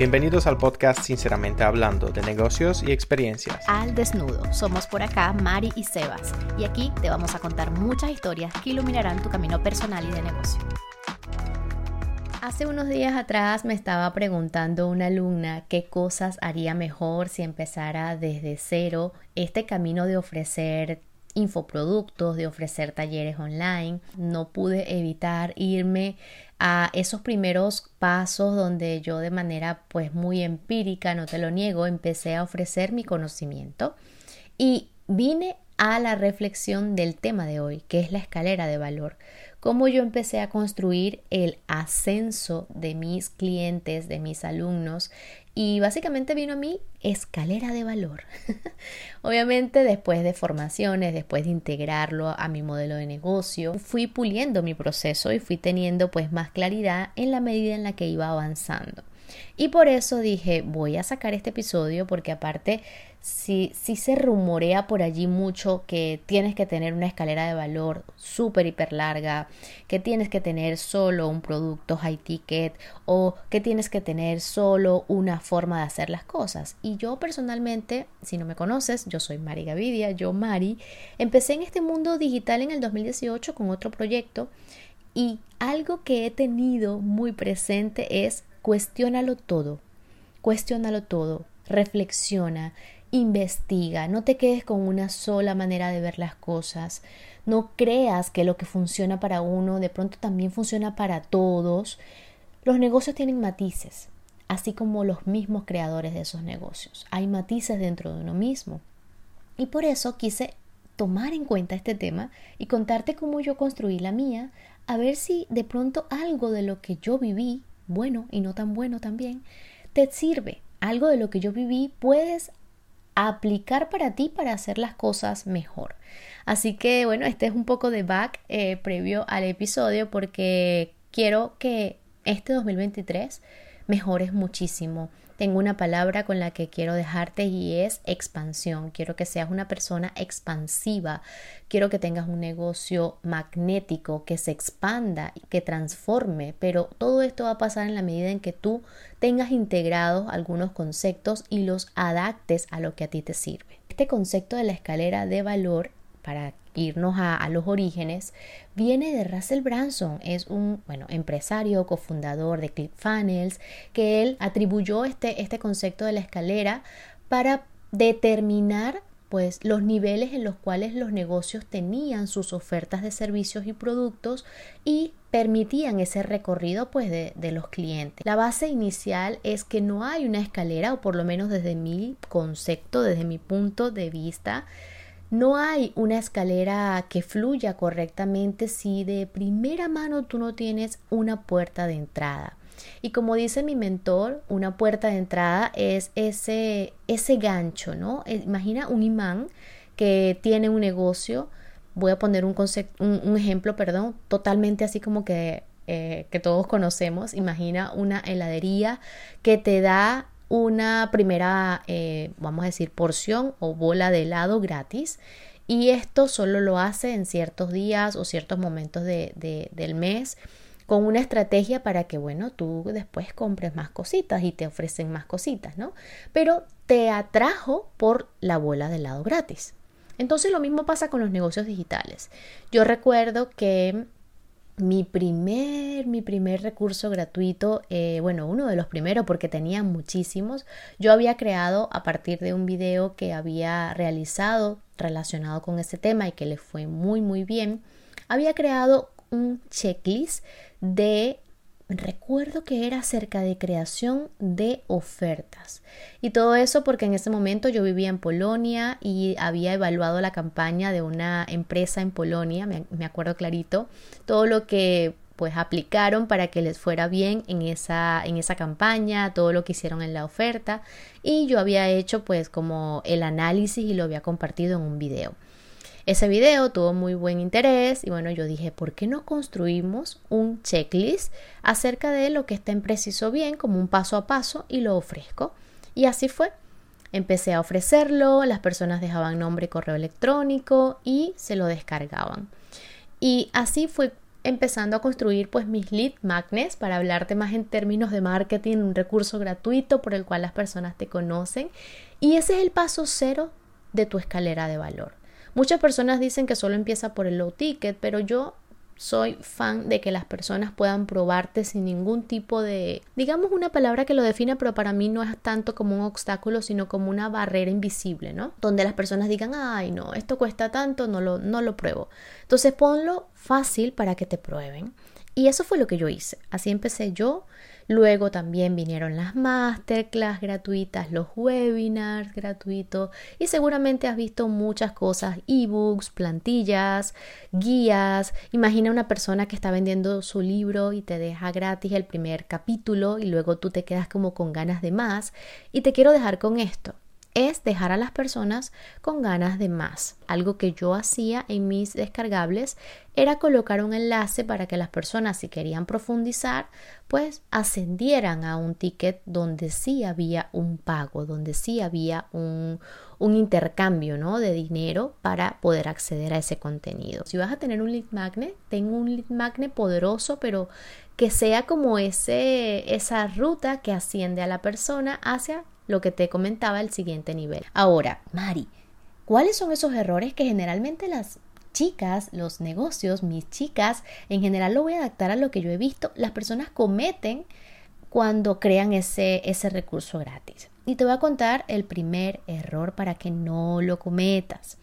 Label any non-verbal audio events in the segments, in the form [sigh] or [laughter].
Bienvenidos al podcast Sinceramente Hablando de negocios y experiencias. Al desnudo, somos por acá Mari y Sebas y aquí te vamos a contar muchas historias que iluminarán tu camino personal y de negocio. Hace unos días atrás me estaba preguntando una alumna qué cosas haría mejor si empezara desde cero este camino de ofrecer infoproductos, de ofrecer talleres online. No pude evitar irme a esos primeros pasos donde yo de manera pues muy empírica, no te lo niego, empecé a ofrecer mi conocimiento y vine a la reflexión del tema de hoy, que es la escalera de valor. Cómo yo empecé a construir el ascenso de mis clientes, de mis alumnos, y básicamente vino a mí escalera de valor. [laughs] Obviamente después de formaciones, después de integrarlo a mi modelo de negocio, fui puliendo mi proceso y fui teniendo pues más claridad en la medida en la que iba avanzando. Y por eso dije, voy a sacar este episodio porque aparte si, si se rumorea por allí mucho que tienes que tener una escalera de valor súper hiper larga, que tienes que tener solo un producto high ticket o que tienes que tener solo una forma de hacer las cosas. Y yo personalmente, si no me conoces, yo soy Mari Gavidia, yo Mari, empecé en este mundo digital en el 2018 con otro proyecto y algo que he tenido muy presente es cuestiónalo todo, cuestiónalo todo, reflexiona, investiga, no te quedes con una sola manera de ver las cosas, no creas que lo que funciona para uno de pronto también funciona para todos. Los negocios tienen matices, así como los mismos creadores de esos negocios. Hay matices dentro de uno mismo. Y por eso quise tomar en cuenta este tema y contarte cómo yo construí la mía, a ver si de pronto algo de lo que yo viví, bueno y no tan bueno también, te sirve. Algo de lo que yo viví puedes aplicar para ti para hacer las cosas mejor. Así que bueno, este es un poco de back eh, previo al episodio porque quiero que este 2023 mejores muchísimo tengo una palabra con la que quiero dejarte y es expansión. Quiero que seas una persona expansiva. Quiero que tengas un negocio magnético, que se expanda, que transforme. Pero todo esto va a pasar en la medida en que tú tengas integrados algunos conceptos y los adaptes a lo que a ti te sirve. Este concepto de la escalera de valor para irnos a, los orígenes, viene de Russell Branson. Es un bueno, empresario, cofundador de ClickFunnels, que él atribuyó este, este concepto de la escalera para determinar pues los niveles en los cuales los negocios tenían sus ofertas de servicios y productos y permitían ese recorrido pues de, los clientes. La base inicial es que no hay una escalera o por lo menos desde mi concepto, desde mi punto de vista, no hay una escalera que fluya correctamente si de primera mano tú no tienes una puerta de entrada. Y como dice mi mentor, una puerta de entrada es ese, ese gancho, ¿no? Eh, imagina un imán que tiene un negocio, voy a poner un, un, ejemplo, perdón, totalmente así como que, eh, que todos conocemos. Imagina una heladería que te da una primera, eh, vamos a decir, porción o bola de helado gratis. Y esto solo lo hace en ciertos días o ciertos momentos del mes con una estrategia para que, bueno, tú después compres más cositas y te ofrecen más cositas, ¿no? Pero te atrajo por la bola de helado gratis. Entonces lo mismo pasa con los negocios digitales. Yo recuerdo que mi primer, mi primer recurso gratuito, eh, bueno, uno de los primeros porque tenía muchísimos, yo había creado a partir de un video que había realizado relacionado con ese tema y que le fue muy muy bien, había creado un checklist de recuerdo que era acerca de creación de ofertas. Y todo eso porque en ese momento yo vivía en Polonia y había evaluado la campaña de una empresa en Polonia, me, me acuerdo clarito, todo lo que pues aplicaron para que les fuera bien en esa, en esa campaña, todo lo que hicieron en la oferta y yo había hecho pues como el análisis y lo había compartido en un video. Ese video tuvo muy buen interés y bueno, yo dije, ¿por qué no construimos un checklist acerca de lo que está en preciso bien, como un paso a paso y lo ofrezco? Y así fue. Empecé a ofrecerlo, las personas dejaban nombre y correo electrónico y se lo descargaban. Y así fue empezando a construir pues mis lead magnets para hablarte más en términos de marketing, un recurso gratuito por el cual las personas te conocen. Y ese es el paso cero de tu escalera de valor. Muchas personas dicen que solo empieza por el low ticket, pero yo soy fan de que las personas puedan probarte sin ningún tipo de, digamos una palabra que lo define, pero para mí no es tanto como un obstáculo, sino como una barrera invisible, ¿no? Donde las personas digan, ay, no, esto cuesta tanto, no lo, no lo pruebo. Entonces ponlo fácil para que te prueben. Y eso fue lo que yo hice. Así empecé yo Luego también vinieron las masterclass gratuitas, los webinars gratuitos y seguramente has visto muchas cosas, ebooks, plantillas, guías. Imagina una persona que está vendiendo su libro y te deja gratis el primer capítulo y luego tú te quedas como con ganas de más. Y te quiero dejar con esto es dejar a las personas con ganas de más. Algo que yo hacía en mis descargables era colocar un enlace para que las personas si querían profundizar pues ascendieran a un ticket donde sí había un pago, donde sí había un, un intercambio ¿no? de dinero para poder acceder a ese contenido. Si vas a tener un lead magnet, ten un lead magnet poderoso pero que sea como ese, esa ruta que asciende a la persona hacia lo que te comentaba el siguiente nivel. Ahora, Mari, ¿cuáles son esos errores que generalmente las chicas, los negocios, mis chicas, en general lo voy a adaptar a lo que yo he visto, las personas cometen cuando crean ese, ese recurso gratis. Y te voy a contar el primer error para que no lo cometas.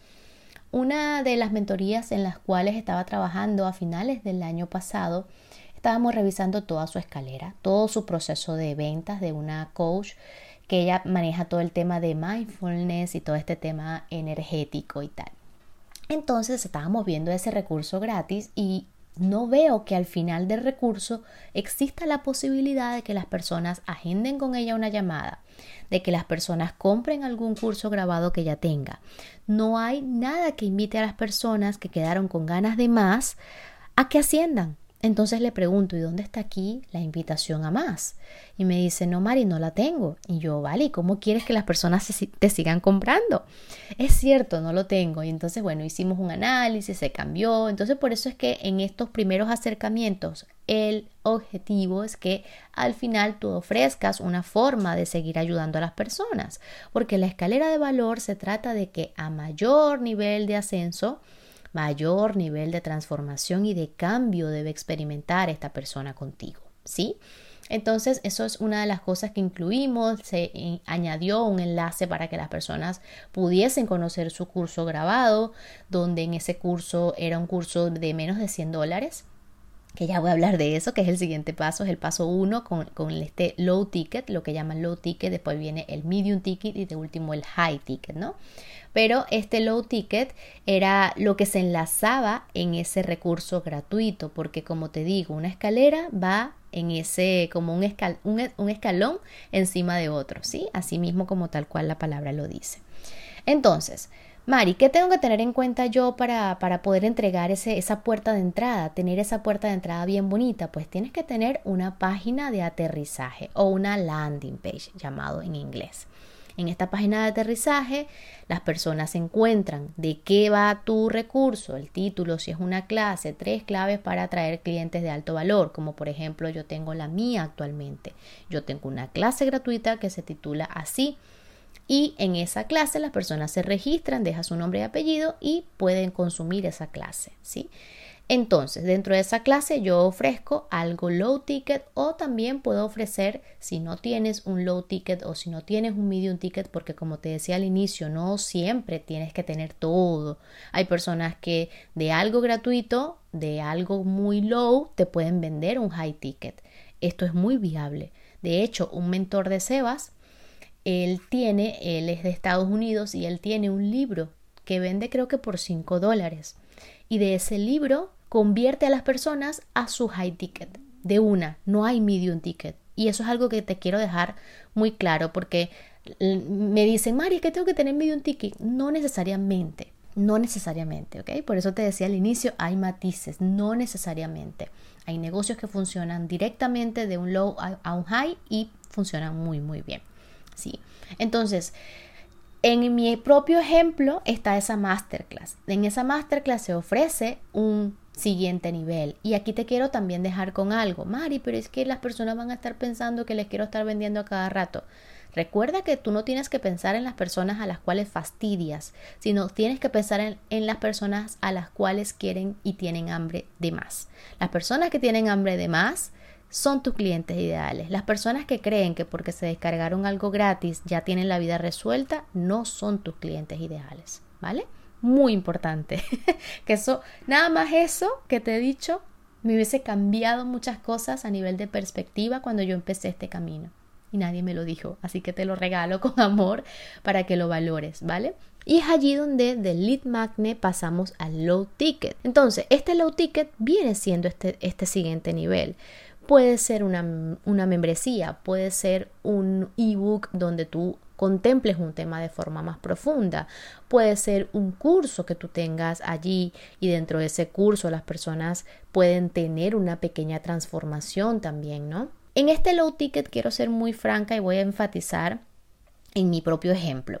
Una de las mentorías en las cuales estaba trabajando a finales del año pasado, estábamos revisando toda su escalera, todo su proceso de ventas de una coach que ella maneja todo el tema de mindfulness y todo este tema energético y tal. Entonces estábamos viendo ese recurso gratis y no veo que al final del recurso exista la posibilidad de que las personas agenden con ella una llamada, de que las personas compren algún curso grabado que ella tenga. No hay nada que invite a las personas que quedaron con ganas de más a que asciendan, entonces le pregunto, ¿y dónde está aquí la invitación a más? Y me dice, no, Mari, no la tengo. Y yo, vale, ¿y cómo quieres que las personas te sigan comprando? Es cierto, no lo tengo. Y entonces, bueno, hicimos un análisis, se cambió. Entonces, por eso es que en estos primeros acercamientos, el objetivo es que al final tú ofrezcas una forma de seguir ayudando a las personas. Porque la escalera de valor se trata de que a mayor nivel de ascenso, mayor nivel de transformación y de cambio debe experimentar esta persona contigo, ¿sí? Entonces, eso es una de las cosas que incluimos. Se añadió un enlace para que las personas pudiesen conocer su curso grabado, donde en ese curso era un curso de menos de 100 dólares que ya voy a hablar de eso, que es el siguiente paso, es el paso 1 con, con, este low ticket, lo que llaman low ticket, después viene el medium ticket y de último el high ticket, ¿no? Pero este low ticket era lo que se enlazaba en ese recurso gratuito, porque como te digo, una escalera va en ese, como un, un escalón encima de otro, ¿sí? Así mismo como tal cual la palabra lo dice. Entonces, Mari, ¿qué tengo que tener en cuenta yo para, para poder entregar ese, esa puerta de entrada, tener esa puerta de entrada bien bonita? Pues tienes que tener una página de aterrizaje o una landing page llamado en inglés. En esta página de aterrizaje, las personas encuentran de qué va tu recurso, el título, si es una clase, tres claves para atraer clientes de alto valor, como por ejemplo yo tengo la mía actualmente. Yo tengo una clase gratuita que se titula así y en esa clase las personas se registran, dejan su nombre y apellido y pueden consumir esa clase, ¿sí? Entonces, dentro de esa clase yo ofrezco algo low ticket o también puedo ofrecer si no tienes un low ticket o si no tienes un medium ticket, porque como te decía al inicio, no siempre tienes que tener todo. Hay personas que de algo gratuito, de algo muy low, te pueden vender un high ticket. Esto es muy viable. De hecho, un mentor de Sebas él tiene, él es de Estados Unidos y él tiene un libro que vende creo que por 5 dólares. Y de ese libro convierte a las personas a su high ticket. De una, no hay medium ticket. Y eso es algo que te quiero dejar muy claro porque me dicen, Mari, que tengo que tener medium ticket. No necesariamente, no necesariamente, ¿ok? Por eso te decía al inicio, hay matices, no necesariamente. Hay negocios que funcionan directamente de un low a un high y funcionan muy, muy bien. ¿Sí? Entonces, en mi propio ejemplo está esa masterclass. En esa masterclass se ofrece un siguiente nivel. Y aquí te quiero también dejar con algo. Mari, pero es que las personas van a estar pensando que les quiero estar vendiendo a cada rato. Recuerda que tú no tienes que pensar en las personas a las cuales fastidias, sino tienes que pensar en, en, las personas a las cuales quieren y tienen hambre de más. Las personas que tienen hambre de más son tus clientes ideales. Las personas que creen que porque se descargaron algo gratis ya tienen la vida resuelta, no son tus clientes ideales, ¿vale? Muy importante. [laughs] que eso, nada más eso que te he dicho, me hubiese cambiado muchas cosas a nivel de perspectiva cuando yo empecé este camino. Y nadie me lo dijo, así que te lo regalo con amor para que lo valores, ¿vale? Y es allí donde del lead magnet pasamos al low ticket. Entonces, este low ticket viene siendo este, este siguiente nivel. Puede ser una, una membresía, puede ser un ebook donde tú contemples un tema de forma más profunda. Puede ser un curso que tú tengas allí y dentro de ese curso las personas pueden tener una pequeña transformación también, ¿no? En este low ticket quiero ser muy franca y voy a enfatizar en mi propio ejemplo.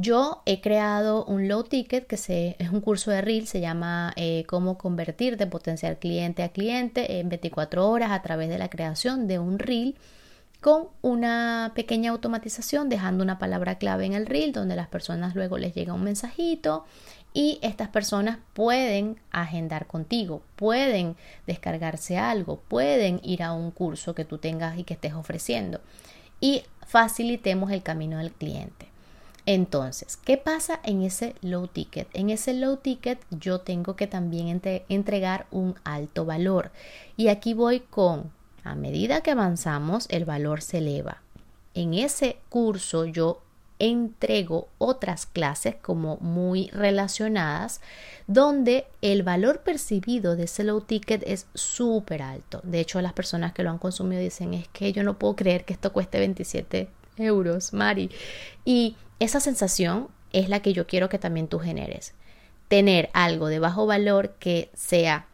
Yo he creado un low ticket que se, es un curso de reel, se llama eh, cómo convertir de potencial cliente a cliente en 24 horas a través de la creación de un reel con una pequeña automatización dejando una palabra clave en el reel donde las personas luego les llega un mensajito y estas personas pueden agendar contigo, pueden descargarse algo, pueden ir a un curso que tú tengas y que estés ofreciendo y facilitemos el camino del cliente. Entonces, ¿qué pasa en ese low ticket? En ese low ticket yo tengo que también entregar un alto valor. Y aquí voy con, a medida que avanzamos, el valor se eleva. En ese curso yo entrego otras clases como muy relacionadas donde el valor percibido de ese low ticket es súper alto. De hecho, las personas que lo han consumido dicen es que yo no puedo creer que esto cueste 27 euros, Mari. Y esa sensación es la que yo quiero que también tú generes. Tener algo de bajo valor que sea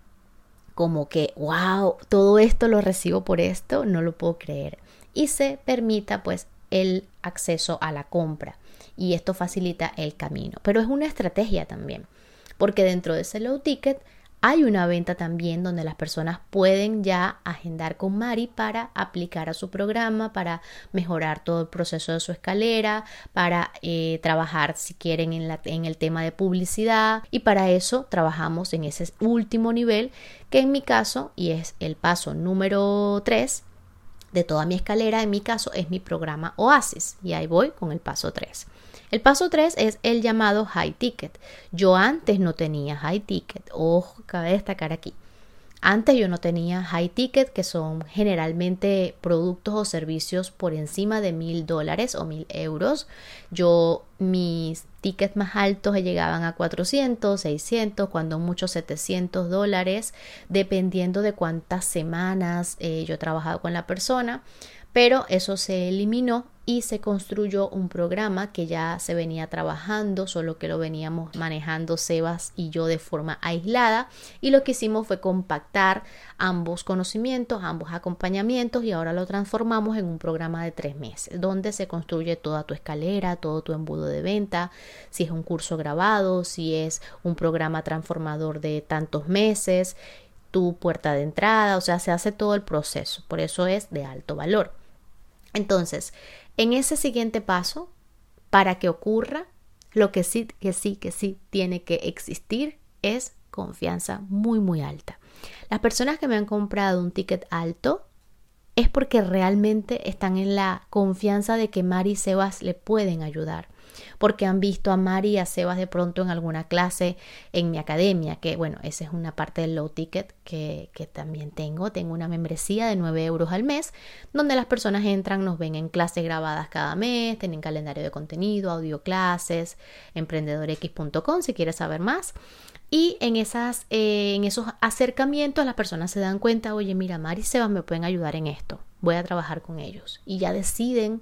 como que, wow, todo esto lo recibo por esto, no lo puedo creer. Y se permita pues el acceso a la compra. Y esto facilita el camino. Pero es una estrategia también. Porque dentro de ese low ticket hay una venta también donde las personas pueden ya agendar con Mari para aplicar a su programa, para mejorar todo el proceso de su escalera, para eh, trabajar si quieren en, en el tema de publicidad y para eso trabajamos en ese último nivel que en mi caso y es el paso número 3 de toda mi escalera, en mi caso es mi programa Oasis y ahí voy con el paso 3. El paso 3 es el llamado high ticket. Yo antes no tenía high ticket. Ojo, cabe destacar aquí. Antes yo no tenía high ticket, que son generalmente productos o servicios por encima de mil dólares o mil euros. Yo, mis tickets más altos llegaban a 400, 600, cuando mucho 700 dólares, dependiendo de cuántas semanas eh, yo he trabajado con la persona pero eso se eliminó y se construyó un programa que ya se venía trabajando, solo que lo veníamos manejando Sebas y yo de forma aislada y lo que hicimos fue compactar ambos conocimientos, ambos acompañamientos y ahora lo transformamos en un programa de tres meses donde se construye toda tu escalera, todo tu embudo de venta, si es un curso grabado, si es un programa transformador de tantos meses, tu puerta de entrada, o sea, se hace todo el proceso, por eso es de alto valor. Entonces, en ese siguiente paso, para que ocurra, lo que sí, que sí, que sí tiene que existir es confianza muy, muy alta. Las personas que me han comprado un ticket alto es porque realmente están en la confianza de que Mari y Sebas le pueden ayudar porque han visto a Mari y a Sebas de pronto en alguna clase en mi academia, que bueno, esa es una parte del low ticket que, que también tengo. Tengo una membresía de 9 euros al mes, donde las personas entran, nos ven en clases grabadas cada mes, tienen calendario de contenido, audio clases, emprendedorx.com si quieres saber más. Y en, esas, eh, en esos acercamientos las personas se dan cuenta, oye, mira, Mari y Sebas me pueden ayudar en esto, voy a trabajar con ellos. Y ya deciden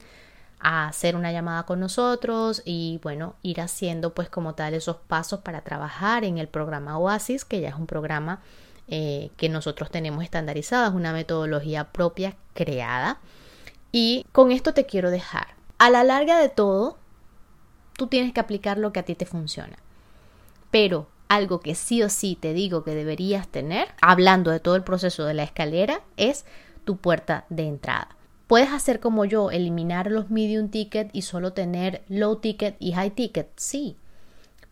a hacer una llamada con nosotros y bueno, ir haciendo pues como tal esos pasos para trabajar en el programa Oasis, que ya es un programa eh, que nosotros tenemos estandarizado, es una metodología propia creada. Y con esto te quiero dejar. A la larga de todo, tú tienes que aplicar lo que a ti te funciona. Pero algo que sí o sí te digo que deberías tener, hablando de todo el proceso de la escalera, es tu puerta de entrada. Puedes hacer como yo, eliminar los medium ticket y solo tener low ticket y high ticket. Sí,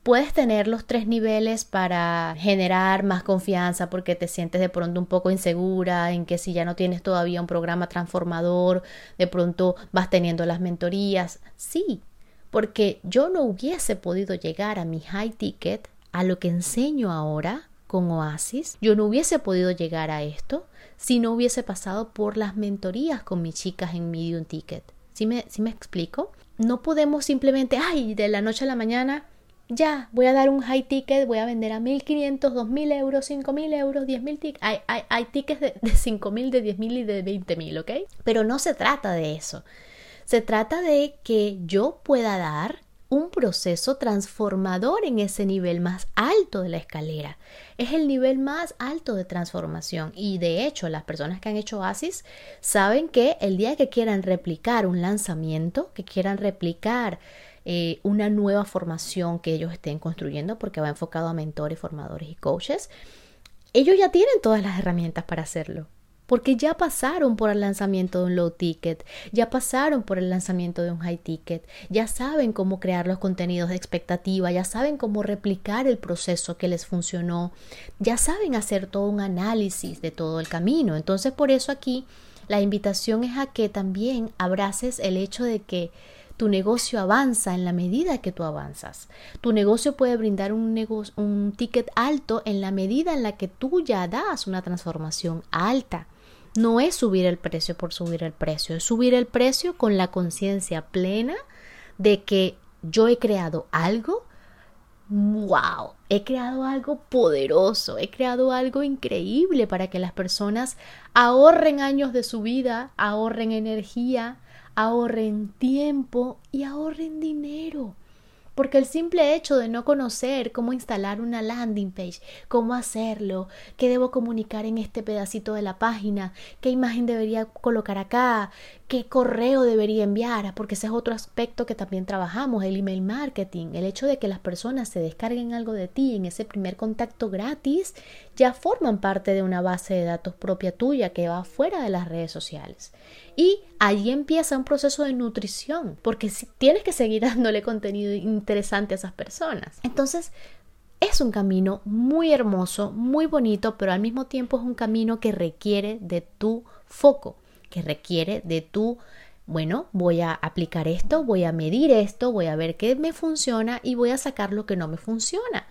Puedes tener los tres niveles para generar más confianza porque te sientes de pronto un poco insegura en que si ya no tienes todavía un programa transformador, de pronto vas teniendo las mentorías. Sí, porque yo no hubiese podido llegar a mi high ticket, a lo que enseño ahora con Oasis, yo no hubiese podido llegar a esto si no hubiese pasado por las mentorías con mis chicas en Medium Ticket. ¿Sí me, ¿sí me explico? No podemos simplemente, ay, de la noche a la mañana ya, voy a dar un high ticket, voy a vender a 1500, 2000 euros, 5000 euros, 10.000 tickets. Hay, hay, hay, tickets de, de 5000, de 10.000 y de 20.000, ¿ok? Pero no se trata de eso. Se trata de que yo pueda dar un proceso transformador en ese nivel más alto de la escalera. Es el nivel más alto de transformación y de hecho las personas que han hecho ASIS saben que el día que quieran replicar un lanzamiento, que quieran replicar eh, una nueva formación que ellos estén construyendo porque va enfocado a mentores, formadores y coaches, ellos ya tienen todas las herramientas para hacerlo. Porque ya pasaron por el lanzamiento de un low ticket, ya pasaron por el lanzamiento de un high ticket, ya saben cómo crear los contenidos de expectativa, ya saben cómo replicar el proceso que les funcionó, ya saben hacer todo un análisis de todo el camino. Entonces por eso aquí la invitación es a que también abraces el hecho de que tu negocio avanza en la medida que tú avanzas. Tu negocio puede brindar un, un ticket alto en la medida en la que tú ya das una transformación alta. No es subir el precio por subir el precio, es subir el precio con la conciencia plena de que yo he creado algo wow, he creado algo poderoso, he creado algo increíble para que las personas ahorren años de su vida, ahorren energía, ahorren tiempo y ahorren dinero. Porque el simple hecho de no conocer cómo instalar una landing page, cómo hacerlo, qué debo comunicar en este pedacito de la página, qué imagen debería colocar acá, qué correo debería enviar, porque ese es otro aspecto que también trabajamos, el email marketing, el hecho de que las personas se descarguen algo de ti en ese primer contacto gratis, ya forman parte de una base de datos propia tuya que va fuera de las redes sociales. Y allí empieza un proceso de nutrición, porque tienes que seguir [laughs] dándole contenido interesante a esas personas. Entonces, es un camino muy hermoso, muy bonito, pero al mismo tiempo es un camino que requiere de tu foco que requiere de tu, bueno, voy a aplicar esto, voy a medir esto, voy a ver qué me funciona y voy a sacar lo que no me funciona.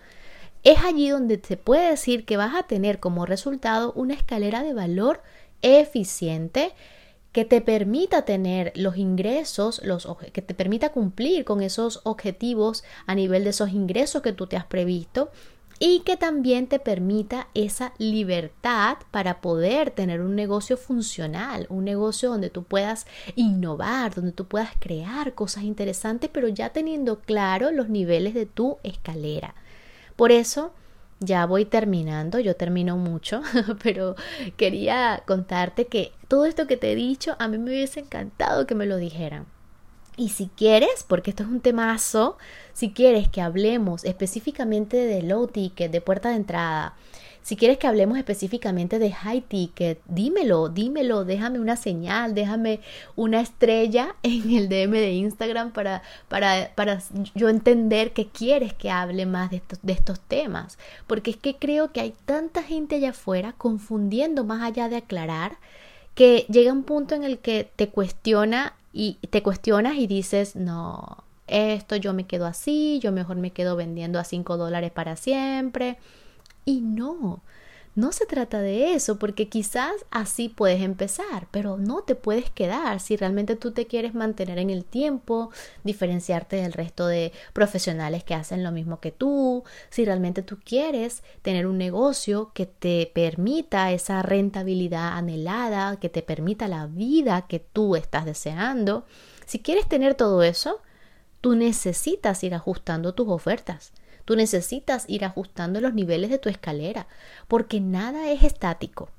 Es allí donde te puede decir que vas a tener como resultado una escalera de valor eficiente que te permita tener los ingresos, los, que te permita cumplir con esos objetivos a nivel de esos ingresos que tú te has previsto y que también te permita esa libertad para poder tener un negocio funcional, un negocio donde tú puedas innovar, donde tú puedas crear cosas interesantes, pero ya teniendo claro los niveles de tu escalera. Por eso, ya voy terminando, yo termino mucho, [laughs] pero quería contarte que todo esto que te he dicho, a mí me hubiese encantado que me lo dijeran. Y si quieres, porque esto es un temazo, si quieres que hablemos específicamente de low ticket, de puerta de entrada, si quieres que hablemos específicamente de high ticket, dímelo, dímelo, déjame una señal, déjame una estrella [laughs] en el DM de Instagram para, para, para yo entender que quieres que hable más de estos, de estos temas. Porque es que creo que hay tanta gente allá afuera confundiendo más allá de aclarar que llega un punto en el que te cuestiona y te cuestionas y dices, no, esto yo me quedo así, yo mejor me quedo vendiendo a 5 dólares para siempre. Y no, no se trata de eso, porque quizás así puedes empezar, pero no te puedes quedar si realmente tú te quieres mantener en el tiempo, diferenciarte del resto de profesionales que hacen lo mismo que tú, si realmente tú quieres tener un negocio que te permita esa rentabilidad anhelada, que te permita la vida que tú estás deseando. Si quieres tener todo eso, tú necesitas ir ajustando tus ofertas. Tú necesitas ir ajustando los niveles de tu escalera, porque nada es estático.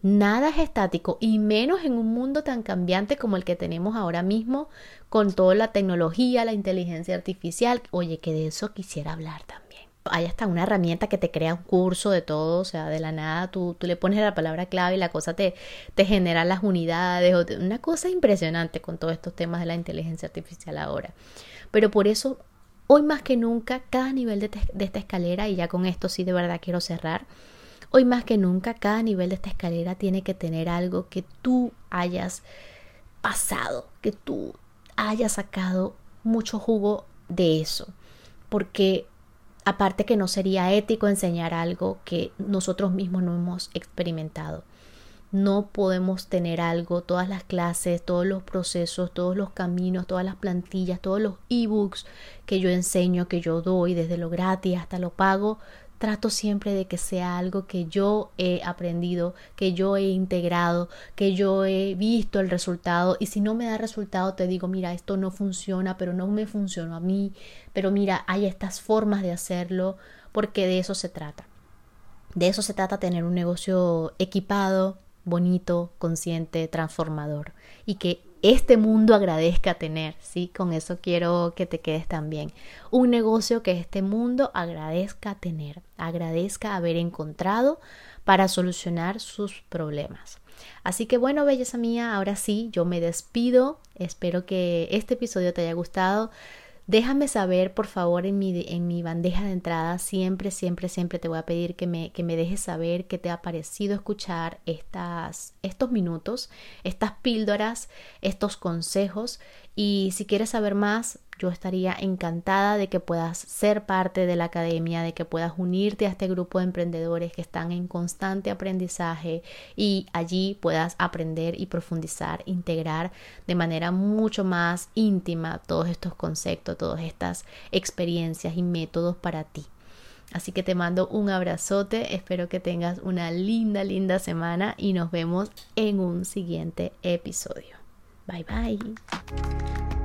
Nada es estático y menos en un mundo tan cambiante como el que tenemos ahora mismo con toda la tecnología, la inteligencia artificial. Oye, que de eso quisiera hablar también. hay hasta una herramienta que te crea un curso de todo, o sea, de la nada tú, tú le pones la palabra clave y la cosa te, te genera las unidades, una cosa impresionante con todos estos temas de la inteligencia artificial ahora. Pero por eso, hoy más que nunca, cada nivel de, esta escalera, y ya con esto sí de verdad quiero cerrar, hoy más que nunca, cada nivel de esta escalera tiene que tener algo que tú hayas pasado, que tú hayas sacado mucho jugo de eso. Porque aparte que no sería ético enseñar algo que nosotros mismos no hemos experimentado. No podemos tener algo, todas las clases, todos los procesos, todos los caminos, todas las plantillas, todos los ebooks que yo enseño, que yo doy, desde lo gratis hasta lo pago, trato siempre de que sea algo que yo he aprendido, que yo he integrado, que yo he visto el resultado y si no me da resultado te digo, mira, esto no funciona, pero no me funcionó a mí, pero mira, hay estas formas de hacerlo porque de eso se trata. De eso se trata tener un negocio equipado, bonito, consciente, transformador y que este mundo agradezca tener, ¿sí? Con eso quiero que te quedes también. Un negocio que este mundo agradezca tener, agradezca haber encontrado para solucionar sus problemas. Así que bueno, belleza mía, ahora sí, yo me despido. Espero que este episodio te haya gustado. Déjame saber, por favor, en mi, en mi bandeja de entrada. Siempre, siempre, siempre te voy a pedir que me, que me dejes saber qué te ha parecido escuchar estas, estos minutos, estas píldoras, estos consejos. Y si quieres saber más, yo estaría encantada de que puedas ser parte de la academia, de que puedas unirte a este grupo de emprendedores que están en constante aprendizaje y allí puedas aprender y profundizar, integrar de manera mucho más íntima todos estos conceptos, todas estas experiencias y métodos para ti. Así que te mando un abrazote, espero que tengas una linda, linda semana y nos vemos en un siguiente episodio. Bye bye.